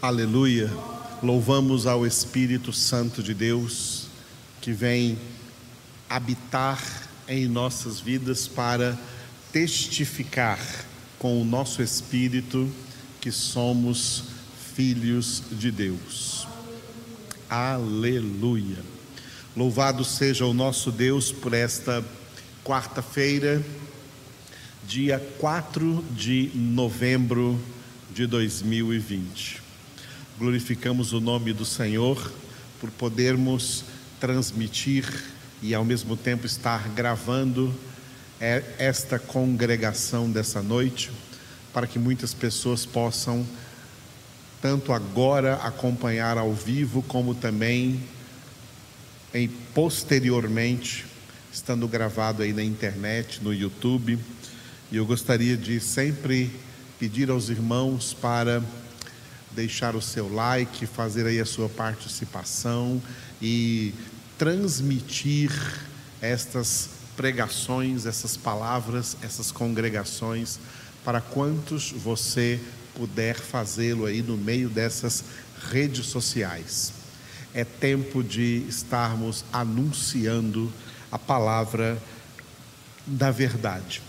Aleluia. Louvamos ao Espírito Santo de Deus que vem habitar em nossas vidas para testificar com o nosso espírito que somos filhos de Deus. Aleluia. Louvado seja o nosso Deus por esta quarta-feira, dia 4 de novembro de 2020. Glorificamos o nome do Senhor por podermos transmitir e ao mesmo tempo estar gravando é, esta congregação dessa noite, para que muitas pessoas possam, tanto agora, acompanhar ao vivo, como também em, posteriormente, estando gravado aí na internet, no YouTube. E eu gostaria de sempre pedir aos irmãos para deixar o seu like, fazer aí a sua participação e transmitir estas pregações, essas palavras, essas congregações para quantos você puder fazê-lo aí no meio dessas redes sociais. É tempo de estarmos anunciando a palavra da verdade,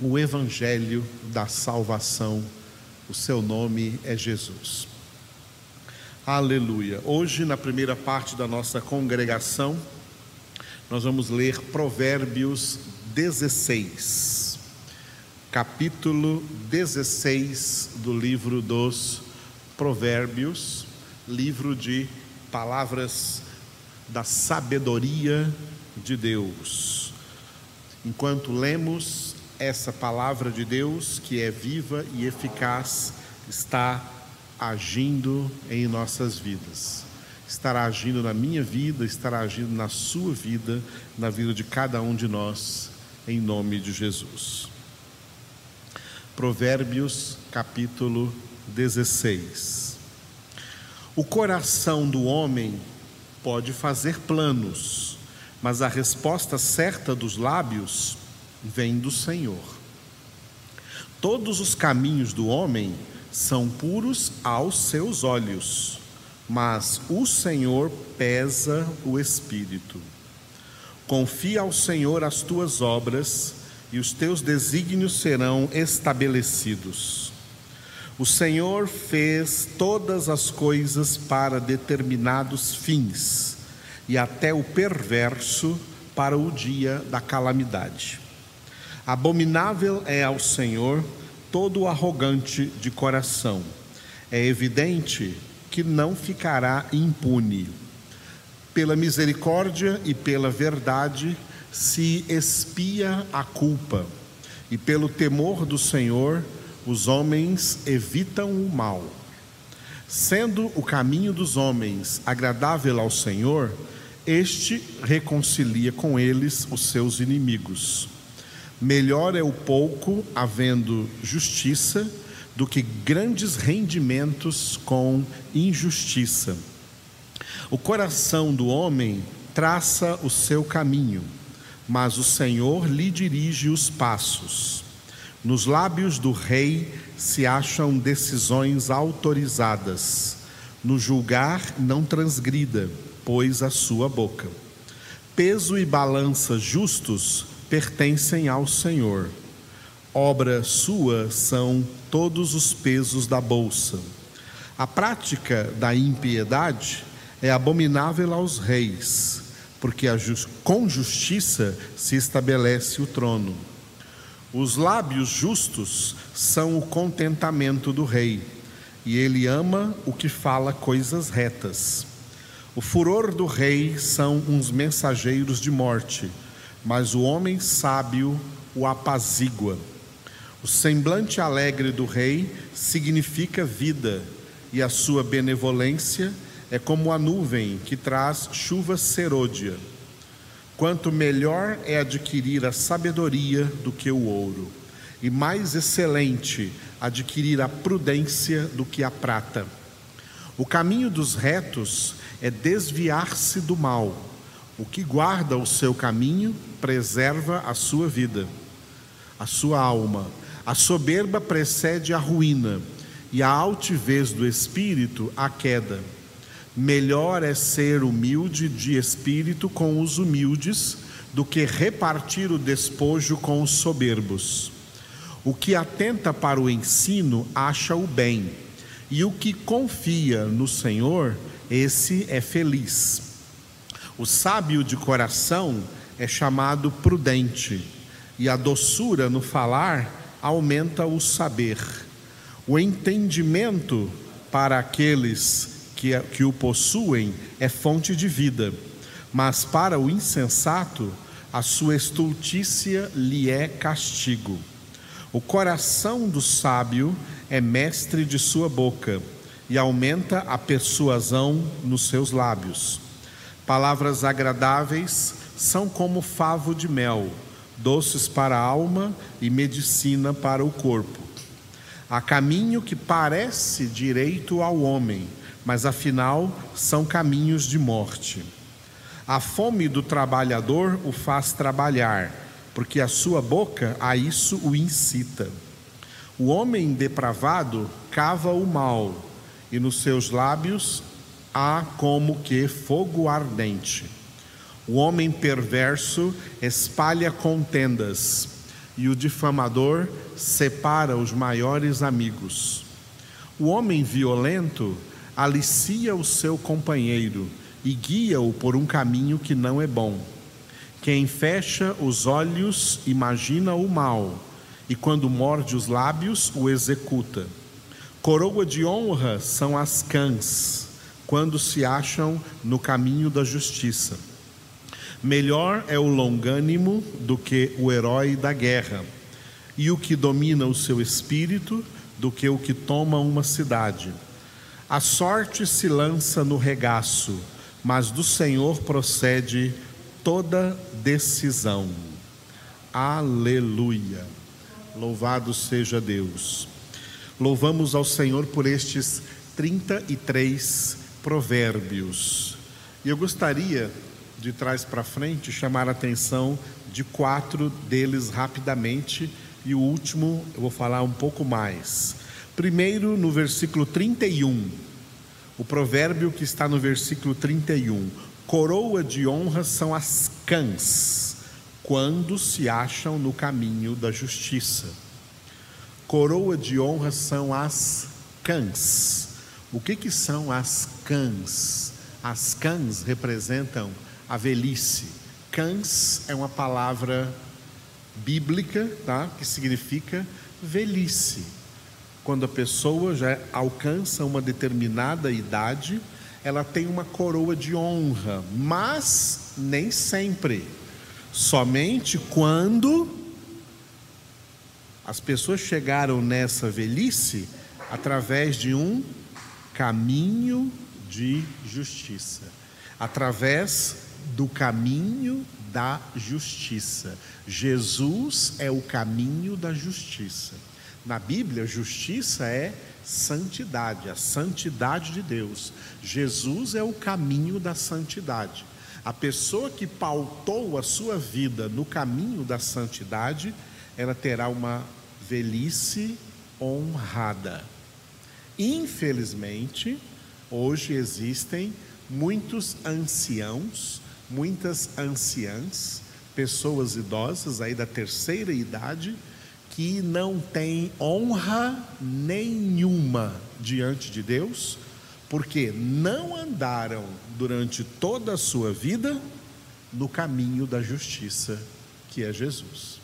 o evangelho da salvação o seu nome é Jesus. Aleluia. Hoje, na primeira parte da nossa congregação, nós vamos ler Provérbios 16, capítulo 16 do livro dos Provérbios, livro de palavras da sabedoria de Deus. Enquanto lemos, essa palavra de Deus, que é viva e eficaz, está agindo em nossas vidas. Estará agindo na minha vida, estará agindo na sua vida, na vida de cada um de nós, em nome de Jesus. Provérbios capítulo 16. O coração do homem pode fazer planos, mas a resposta certa dos lábios vem do Senhor. Todos os caminhos do homem são puros aos seus olhos, mas o Senhor pesa o espírito. Confia ao Senhor as tuas obras e os teus desígnios serão estabelecidos. O Senhor fez todas as coisas para determinados fins, e até o perverso para o dia da calamidade. Abominável é ao Senhor todo arrogante de coração. É evidente que não ficará impune. Pela misericórdia e pela verdade se expia a culpa, e pelo temor do Senhor os homens evitam o mal. Sendo o caminho dos homens agradável ao Senhor, este reconcilia com eles os seus inimigos. Melhor é o pouco havendo justiça do que grandes rendimentos com injustiça. O coração do homem traça o seu caminho, mas o Senhor lhe dirige os passos. Nos lábios do rei se acham decisões autorizadas. No julgar, não transgrida, pois a sua boca. Peso e balança justos pertencem ao Senhor. Obra sua são todos os pesos da bolsa. A prática da impiedade é abominável aos reis, porque just, com justiça se estabelece o trono. Os lábios justos são o contentamento do rei, e ele ama o que fala coisas retas. O furor do rei são uns mensageiros de morte mas o homem sábio o apazigua. O semblante alegre do rei significa vida, e a sua benevolência é como a nuvem que traz chuva serôdia. Quanto melhor é adquirir a sabedoria do que o ouro, e mais excelente adquirir a prudência do que a prata. O caminho dos retos é desviar-se do mal o que guarda o seu caminho preserva a sua vida, a sua alma. A soberba precede a ruína, e a altivez do espírito a queda. Melhor é ser humilde de espírito com os humildes do que repartir o despojo com os soberbos. O que atenta para o ensino acha o bem, e o que confia no Senhor, esse é feliz. O sábio de coração é chamado prudente, e a doçura no falar aumenta o saber. O entendimento para aqueles que, que o possuem é fonte de vida, mas para o insensato, a sua estultícia lhe é castigo. O coração do sábio é mestre de sua boca e aumenta a persuasão nos seus lábios. Palavras agradáveis são como favo de mel, doces para a alma e medicina para o corpo. Há caminho que parece direito ao homem, mas afinal são caminhos de morte. A fome do trabalhador o faz trabalhar, porque a sua boca a isso o incita. O homem depravado cava o mal, e nos seus lábios há como que fogo ardente. O homem perverso espalha contendas, e o difamador separa os maiores amigos. O homem violento alicia o seu companheiro e guia-o por um caminho que não é bom. Quem fecha os olhos imagina o mal, e quando morde os lábios, o executa. Coroa de honra são as cãs, quando se acham no caminho da justiça. Melhor é o longânimo do que o herói da guerra, e o que domina o seu espírito do que o que toma uma cidade. A sorte se lança no regaço, mas do Senhor procede toda decisão. Aleluia. Louvado seja Deus. Louvamos ao Senhor por estes 33 provérbios. E eu gostaria, de trás para frente, chamar a atenção de quatro deles rapidamente, e o último eu vou falar um pouco mais. Primeiro, no versículo 31, o provérbio que está no versículo 31. Coroa de honra são as cãs, quando se acham no caminho da justiça. Coroa de honra são as cãs o que, que são as cãs? As cãs representam a velhice. Cãs é uma palavra bíblica, tá? Que significa velhice. Quando a pessoa já alcança uma determinada idade, ela tem uma coroa de honra, mas nem sempre. Somente quando as pessoas chegaram nessa velhice através de um caminho de justiça, através do caminho da justiça. Jesus é o caminho da justiça. Na Bíblia, justiça é santidade, a santidade de Deus. Jesus é o caminho da santidade. A pessoa que pautou a sua vida no caminho da santidade, ela terá uma velhice honrada. Infelizmente, hoje existem muitos anciãos, muitas anciãs, pessoas idosas aí da terceira idade, que não têm honra nenhuma diante de Deus, porque não andaram durante toda a sua vida no caminho da justiça, que é Jesus.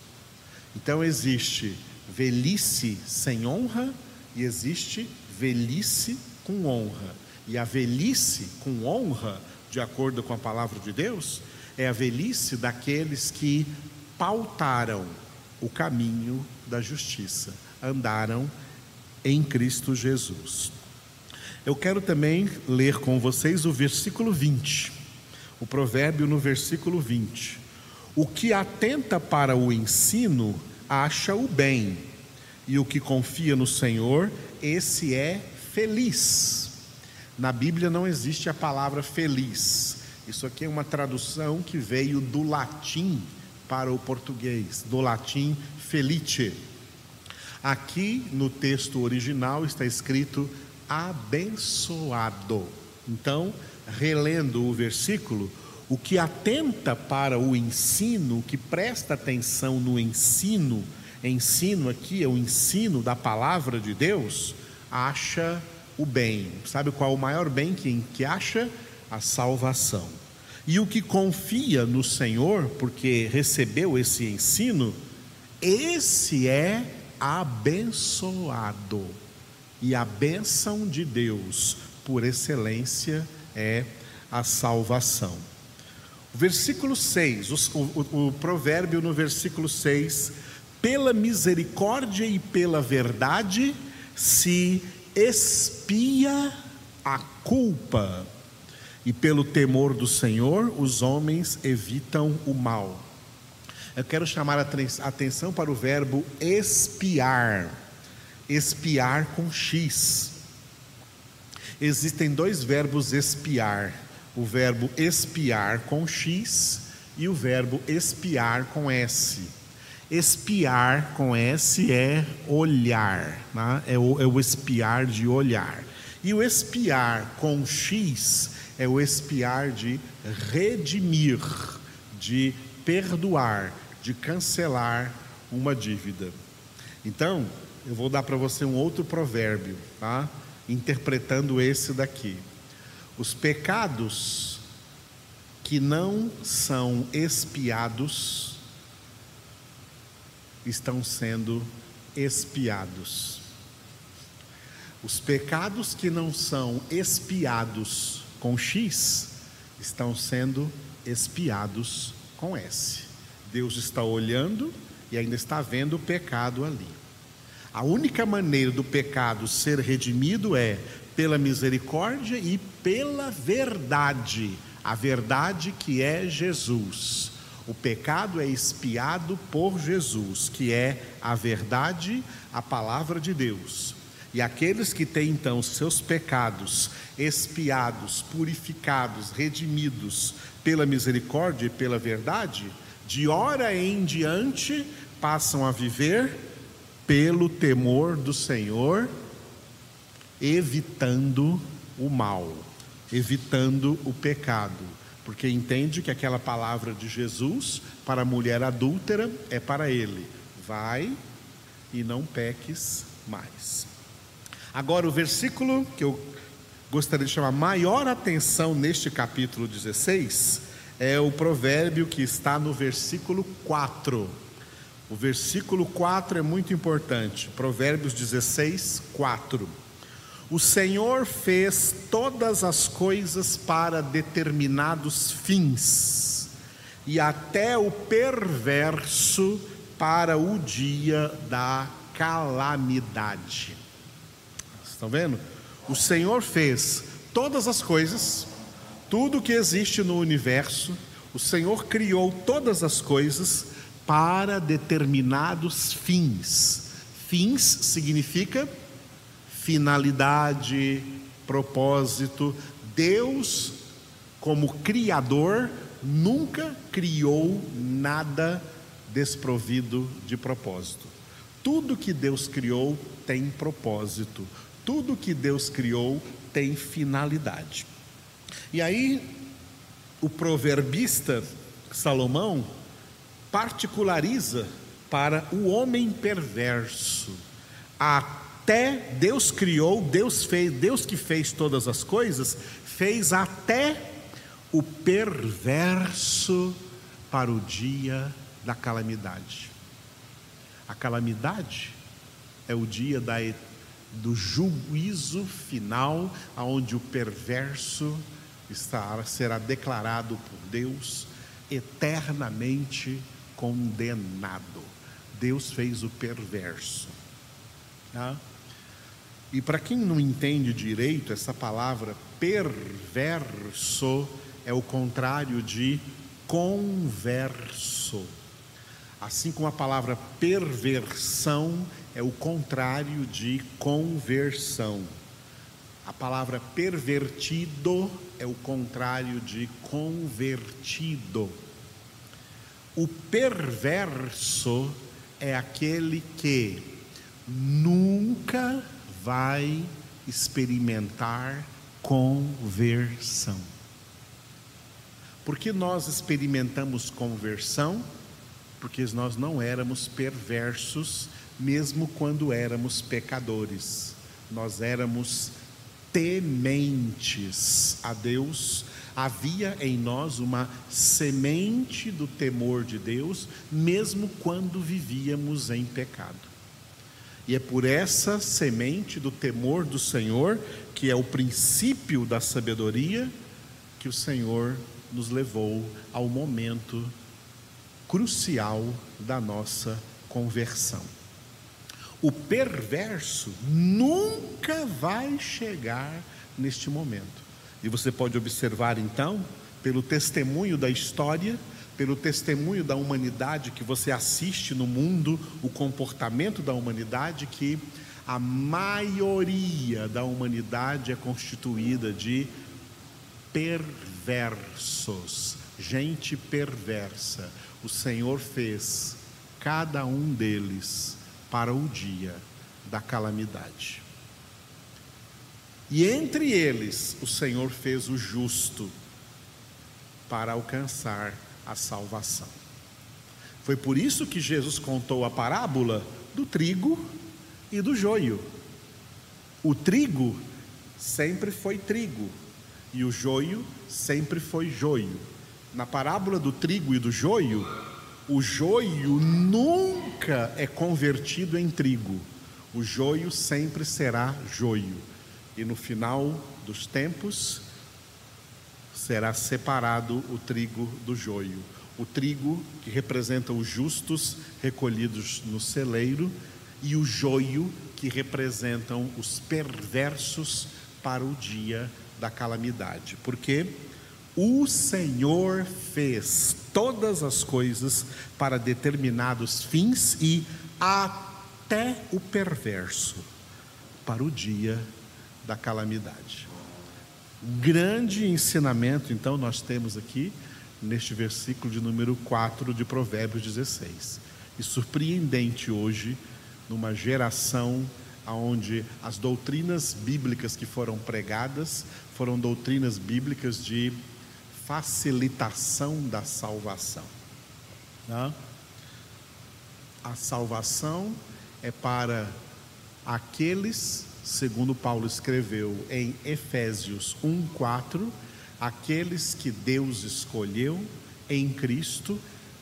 Então existe velhice sem honra e existe velhice com honra. E a velhice com honra, de acordo com a palavra de Deus, é a velhice daqueles que pautaram o caminho da justiça, andaram em Cristo Jesus. Eu quero também ler com vocês o versículo 20, o provérbio no versículo 20. O que atenta para o ensino acha o bem, e o que confia no Senhor esse é feliz. Na Bíblia não existe a palavra feliz. Isso aqui é uma tradução que veio do latim para o português, do latim felice. Aqui no texto original está escrito abençoado. Então, relendo o versículo, o que atenta para o ensino, que presta atenção no ensino, ensino aqui é o ensino da palavra de Deus, acha o bem. Sabe qual é o maior bem que, que acha? A salvação. E o que confia no Senhor, porque recebeu esse ensino, esse é abençoado. E a bênção de Deus, por excelência, é a salvação. O versículo 6, o, o, o provérbio no versículo 6, pela misericórdia e pela verdade se expia a culpa, e pelo temor do Senhor os homens evitam o mal. Eu quero chamar a atenção para o verbo espiar, espiar com X. Existem dois verbos espiar: o verbo espiar com X e o verbo espiar com S. Espiar com S é olhar, né? é, o, é o espiar de olhar. E o espiar com X é o espiar de redimir, de perdoar, de cancelar uma dívida. Então, eu vou dar para você um outro provérbio, tá? interpretando esse daqui. Os pecados que não são espiados estão sendo espiados. Os pecados que não são espiados com X estão sendo espiados com S. Deus está olhando e ainda está vendo o pecado ali. A única maneira do pecado ser redimido é pela misericórdia e pela verdade, a verdade que é Jesus. O pecado é expiado por Jesus, que é a verdade, a palavra de Deus. E aqueles que têm então seus pecados expiados, purificados, redimidos pela misericórdia e pela verdade, de hora em diante passam a viver pelo temor do Senhor, evitando o mal, evitando o pecado porque entende que aquela palavra de Jesus para a mulher adúltera é para ele: vai e não peques mais. Agora, o versículo que eu gostaria de chamar maior atenção neste capítulo 16 é o provérbio que está no versículo 4. O versículo 4 é muito importante. Provérbios 16, 4. O Senhor fez todas as coisas para determinados fins, e até o perverso para o dia da calamidade. Estão vendo? O Senhor fez todas as coisas, tudo que existe no universo, o Senhor criou todas as coisas para determinados fins. Fins significa finalidade, propósito. Deus, como Criador, nunca criou nada desprovido de propósito. Tudo que Deus criou tem propósito, tudo que Deus criou tem finalidade. E aí, o proverbista Salomão particulariza para o homem perverso a até Deus criou, Deus fez, Deus que fez todas as coisas, fez até o perverso para o dia da calamidade. A calamidade é o dia da, do juízo final, aonde o perverso estará, será declarado por Deus eternamente condenado. Deus fez o perverso. Tá? E para quem não entende direito, essa palavra perverso é o contrário de converso. Assim como a palavra perversão é o contrário de conversão. A palavra pervertido é o contrário de convertido. O perverso é aquele que nunca vai experimentar conversão. Por que nós experimentamos conversão? Porque nós não éramos perversos, mesmo quando éramos pecadores. Nós éramos tementes a Deus, havia em nós uma semente do temor de Deus, mesmo quando vivíamos em pecado. E é por essa semente do temor do Senhor, que é o princípio da sabedoria, que o Senhor nos levou ao momento crucial da nossa conversão. O perverso nunca vai chegar neste momento. E você pode observar então, pelo testemunho da história, pelo testemunho da humanidade que você assiste no mundo, o comportamento da humanidade, que a maioria da humanidade é constituída de perversos, gente perversa. O Senhor fez cada um deles para o dia da calamidade. E entre eles, o Senhor fez o justo para alcançar a salvação. Foi por isso que Jesus contou a parábola do trigo e do joio. O trigo sempre foi trigo e o joio sempre foi joio. Na parábola do trigo e do joio, o joio nunca é convertido em trigo. O joio sempre será joio. E no final dos tempos será separado o trigo do joio. O trigo que representa os justos recolhidos no celeiro e o joio que representam os perversos para o dia da calamidade. Porque o Senhor fez todas as coisas para determinados fins e até o perverso para o dia da calamidade. Grande ensinamento, então, nós temos aqui neste versículo de número 4 de Provérbios 16. E surpreendente hoje, numa geração onde as doutrinas bíblicas que foram pregadas foram doutrinas bíblicas de facilitação da salvação. Tá? A salvação é para aqueles, segundo Paulo escreveu em Efésios 1:4, aqueles que Deus escolheu em Cristo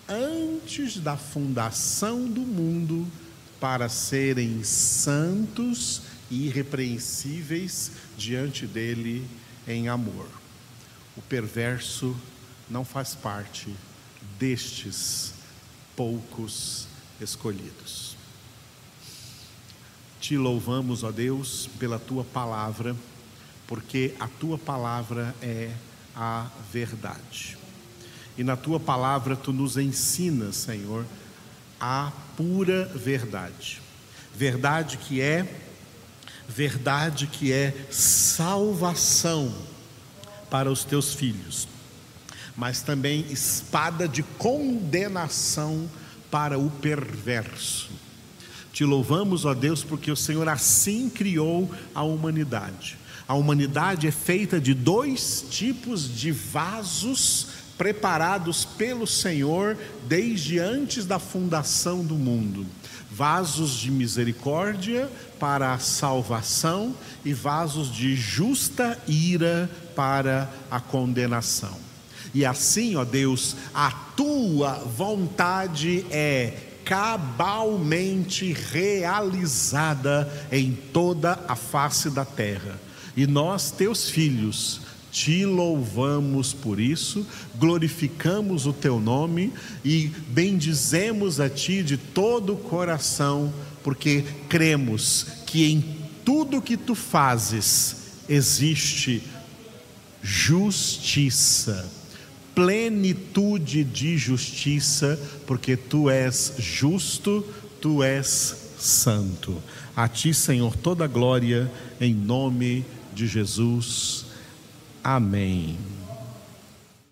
antes da fundação do mundo para serem santos e irrepreensíveis diante dele em amor o perverso não faz parte destes poucos escolhidos. Te louvamos, ó Deus, pela tua palavra, porque a tua palavra é a verdade. E na tua palavra tu nos ensinas, Senhor, a pura verdade. Verdade que é verdade que é salvação para os teus filhos, mas também espada de condenação para o perverso. Te louvamos, ó Deus, porque o Senhor assim criou a humanidade. A humanidade é feita de dois tipos de vasos preparados pelo Senhor desde antes da fundação do mundo vasos de misericórdia para a salvação e vasos de justa ira para a condenação. E assim, ó Deus, a tua vontade é cabalmente realizada em toda a face da terra. E nós, teus filhos, te louvamos por isso, glorificamos o teu nome e bendizemos a ti de todo o coração, porque cremos que em tudo que tu fazes existe justiça, plenitude de justiça, porque tu és justo, tu és santo. A ti, Senhor, toda glória em nome de Jesus. Amém.